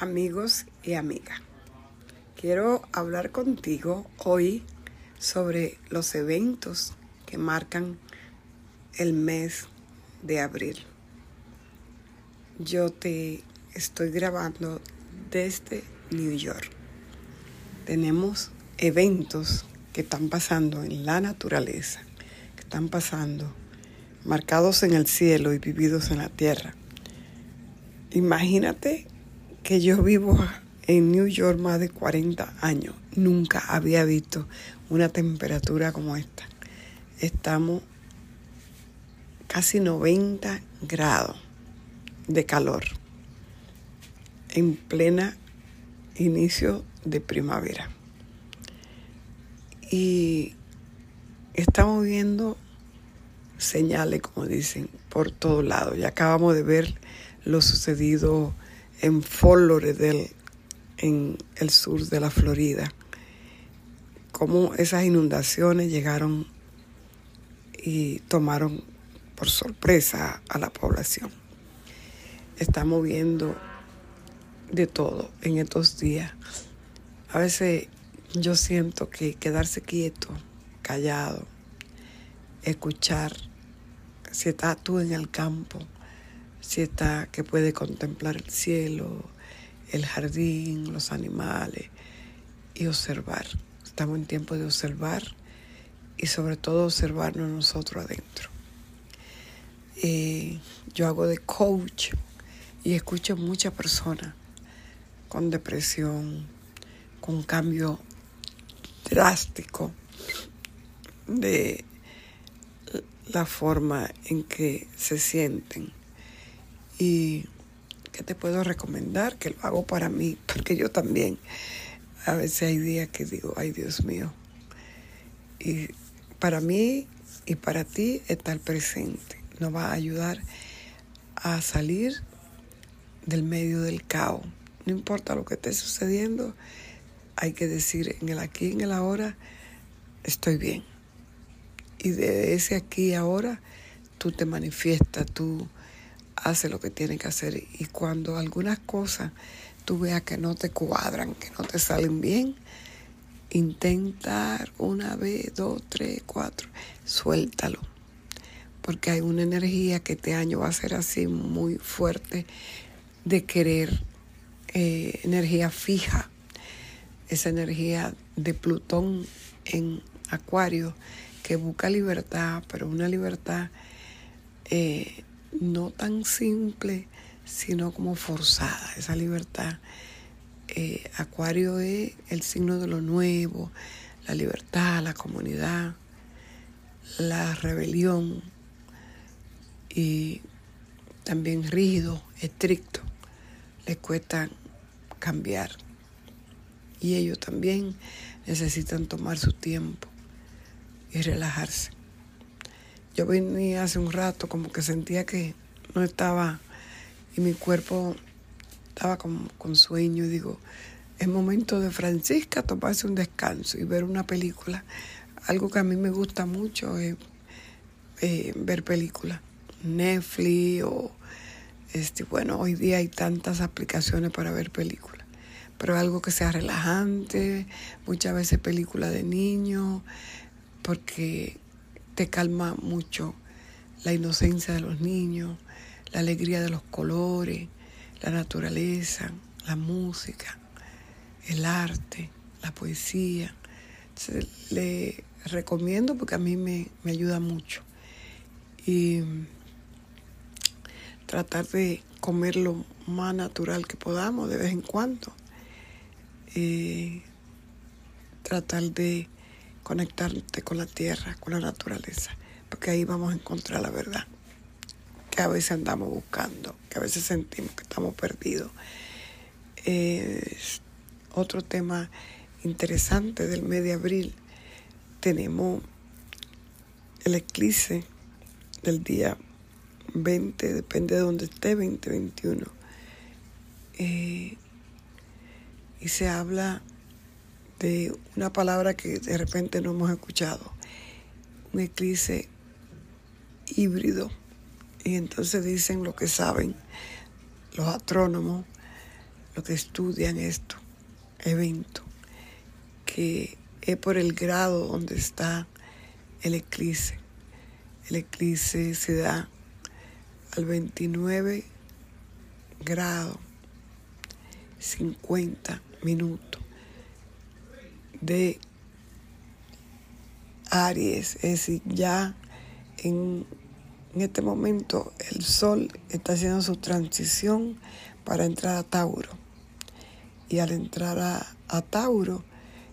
amigos y amigas. Quiero hablar contigo hoy sobre los eventos que marcan el mes de abril. Yo te estoy grabando desde New York. Tenemos eventos que están pasando en la naturaleza, que están pasando marcados en el cielo y vividos en la tierra. Imagínate que yo vivo en New York más de 40 años. Nunca había visto una temperatura como esta. Estamos casi 90 grados de calor en plena inicio de primavera. Y estamos viendo señales, como dicen, por todos lados. Ya acabamos de ver lo sucedido en Fort Lauderdale, en el sur de la Florida, cómo esas inundaciones llegaron y tomaron por sorpresa a la población. Estamos viendo de todo en estos días. A veces yo siento que quedarse quieto, callado, escuchar, si estás tú en el campo, si está que puede contemplar el cielo, el jardín, los animales y observar. Estamos en tiempo de observar y sobre todo observarnos nosotros adentro. Eh, yo hago de coach y escucho muchas personas con depresión, con cambio drástico de la forma en que se sienten y ¿qué te puedo recomendar? Que lo hago para mí, porque yo también a veces hay días que digo, ay Dios mío. Y para mí y para ti está el presente. Nos va a ayudar a salir del medio del caos. No importa lo que esté sucediendo, hay que decir en el aquí en el ahora, estoy bien. Y de ese aquí y ahora, tú te manifiestas, tú hace lo que tiene que hacer. Y cuando algunas cosas tú veas que no te cuadran, que no te salen bien, intentar una vez, dos, tres, cuatro, suéltalo. Porque hay una energía que este año va a ser así muy fuerte de querer eh, energía fija. Esa energía de Plutón en Acuario que busca libertad, pero una libertad eh, no tan simple, sino como forzada, esa libertad. Eh, Acuario es el signo de lo nuevo, la libertad, la comunidad, la rebelión y también rígido, estricto, les cuesta cambiar. Y ellos también necesitan tomar su tiempo y relajarse. Yo venía hace un rato como que sentía que no estaba y mi cuerpo estaba como con sueño y digo, es momento de Francisca tomarse un descanso y ver una película. Algo que a mí me gusta mucho es eh, ver películas. Netflix o este, bueno, hoy día hay tantas aplicaciones para ver películas, pero algo que sea relajante, muchas veces películas de niños, porque te calma mucho la inocencia de los niños, la alegría de los colores, la naturaleza, la música, el arte, la poesía. le recomiendo porque a mí me, ayuda mucho. Y tratar de comer lo más natural que podamos de vez en cuando. Y tratar de conectarte con la tierra, con la naturaleza, porque ahí vamos a encontrar la verdad que a veces andamos buscando, que a veces sentimos que estamos perdidos. otro tema interesante del mes de abril, tenemos el eclipse del día 20, depende de donde esté, 20, 21. Eh, y se habla de una palabra que de repente no hemos escuchado, un eclipse híbrido. Y entonces dicen lo que saben los astrónomos lo que estudian esto, evento, que es por el grado donde está el eclipse. El eclipse se da al 29 grados 50 minutos de Aries, es decir, ya en, este momento el Sol está haciendo su transición para entrar a Tauro. Y al entrar a, Tauro,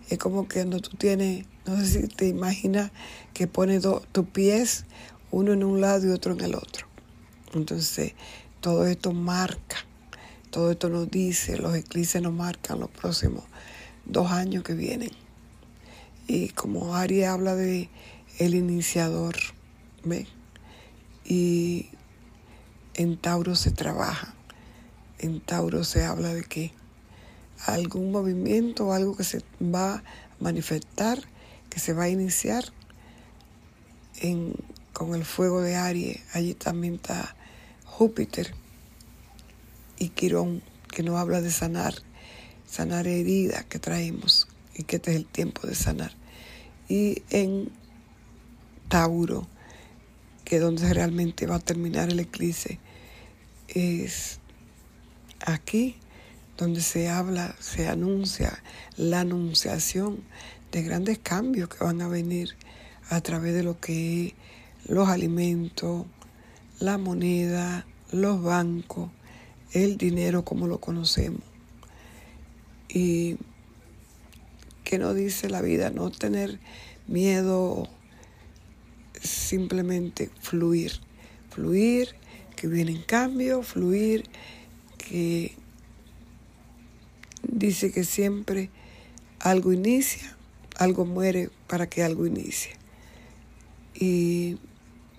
es como que cuando tú tienes, no sé si te imaginas que pones tus pies uno en un lado y otro en el otro. Entonces, todo esto marca, todo esto nos dice, los eclipses nos marcan los próximos dos años que vienen. Y como Ari habla de el iniciador, ¿ve? Y en Tauro se trabaja. En Tauro se habla de que algún movimiento, algo que se va a manifestar, que se va a iniciar en, con el fuego de Aries. Allí también está Júpiter y Quirón, que nos habla de sanar, sanar heridas que traemos y que este es el tiempo de sanar. Y en Tauro, que donde realmente va a terminar el eclipse, es aquí donde se habla, se anuncia la anunciación de grandes cambios que van a venir a través de lo que es los alimentos, la moneda, los bancos, el dinero como lo conocemos. Y que no dice la vida, no tener miedo, simplemente fluir, fluir, que vienen cambios, fluir, que dice que siempre algo inicia, algo muere para que algo inicie. Y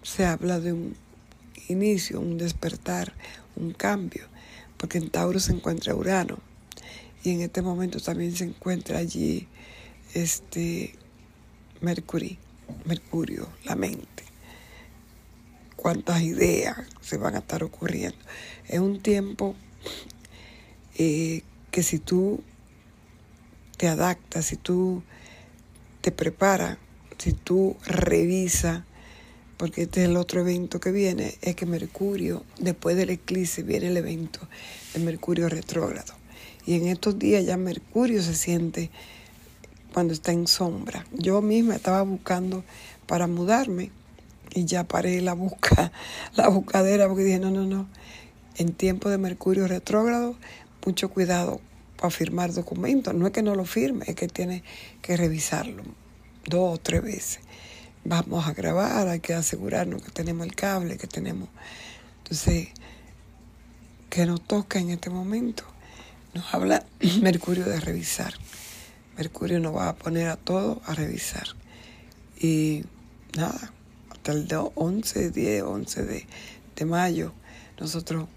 se habla de un inicio, un despertar, un cambio, porque en Tauro se encuentra Urano y en este momento también se encuentra allí este Mercurio, la mente. Cuántas ideas se van a estar ocurriendo. Es un tiempo eh, que si tú te adaptas, si tú te preparas, si tú revisas, porque este es el otro evento que viene, es que Mercurio, después del eclipse, viene el evento de Mercurio retrógrado. Y en estos días ya Mercurio se siente cuando está en sombra. Yo misma estaba buscando para mudarme y ya paré la busca, la buscadera porque dije, no, no, no. En tiempo de Mercurio retrógrado, mucho cuidado para firmar documentos. No es que no lo firme, es que tiene que revisarlo dos o tres veces vamos a grabar, hay que asegurarnos que tenemos el cable, que tenemos... Entonces, que nos toca en este momento, nos habla Mercurio de revisar. Mercurio nos va a poner a todos a revisar. Y nada, hasta el 11, 10, 11 de, de mayo, nosotros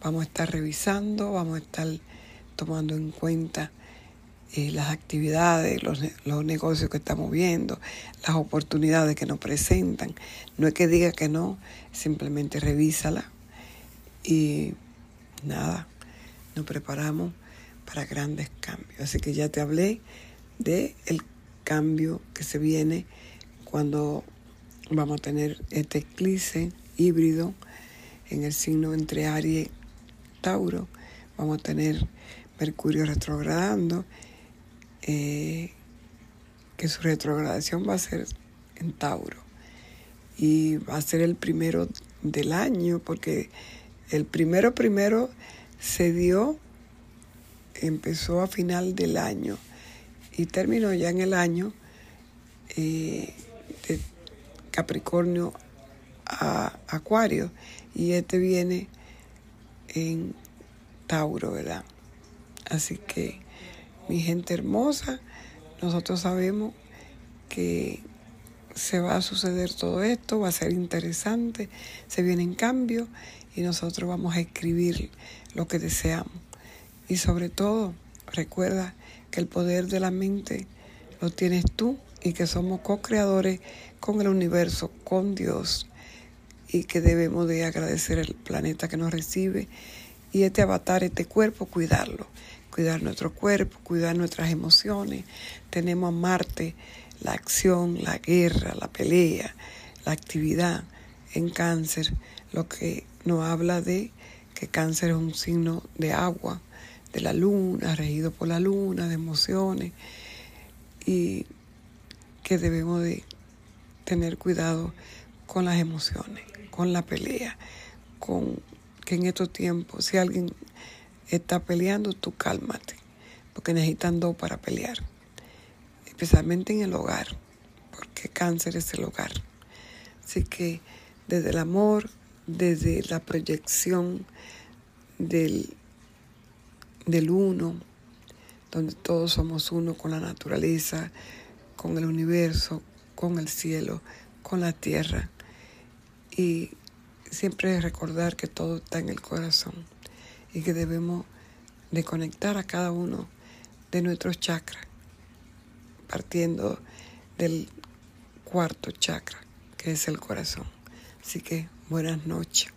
vamos a estar revisando, vamos a estar tomando en cuenta eh, las actividades, los, los, negocios que estamos viendo, las oportunidades que nos presentan. No es que diga que no, simplemente revísala y nada, nos preparamos para grandes cambios. Así que ya te hablé de el cambio que se viene cuando vamos a tener este eclipse híbrido en el signo entre Aries y Tauro. Vamos a tener Mercurio retrogradando eh, que su retrogradación va a ser en Tauro y va a ser el primero del año porque el primero primero se dio, empezó a final del año y terminó ya en el año eh, de Capricornio a Acuario y este viene en Tauro, ¿verdad? Así que mi gente hermosa, nosotros sabemos que se va a suceder todo esto, va a ser interesante, se vienen cambios y nosotros vamos a escribir lo que deseamos. Y sobre todo, recuerda que el poder de la mente lo tienes tú y que somos co-creadores con el universo, con Dios y que debemos de agradecer al planeta que nos recibe Y este avatar, este cuerpo, cuidarlo. Cuidar nuestro cuerpo, cuidar nuestras emociones. Tenemos a Marte, la acción, la guerra, la pelea, la actividad en cáncer, lo que nos habla de que cáncer es un signo de agua, de la luna, regido por la luna, de emociones, y que debemos de tener cuidado con las emociones, con la pelea, con que en estos tiempos, si alguien está peleando, tú cálmate, porque necesitan dos para pelear, especialmente en el hogar, porque cáncer es el hogar. Así que desde el amor, desde la proyección del, del uno, donde todos somos uno con la naturaleza, con el universo, con el cielo, con la tierra. Y siempre recordar que todo está en el corazón y que debemos de conectar a cada uno de nuestros chakras, partiendo del cuarto chakra, que es el corazón. Así que buenas noches.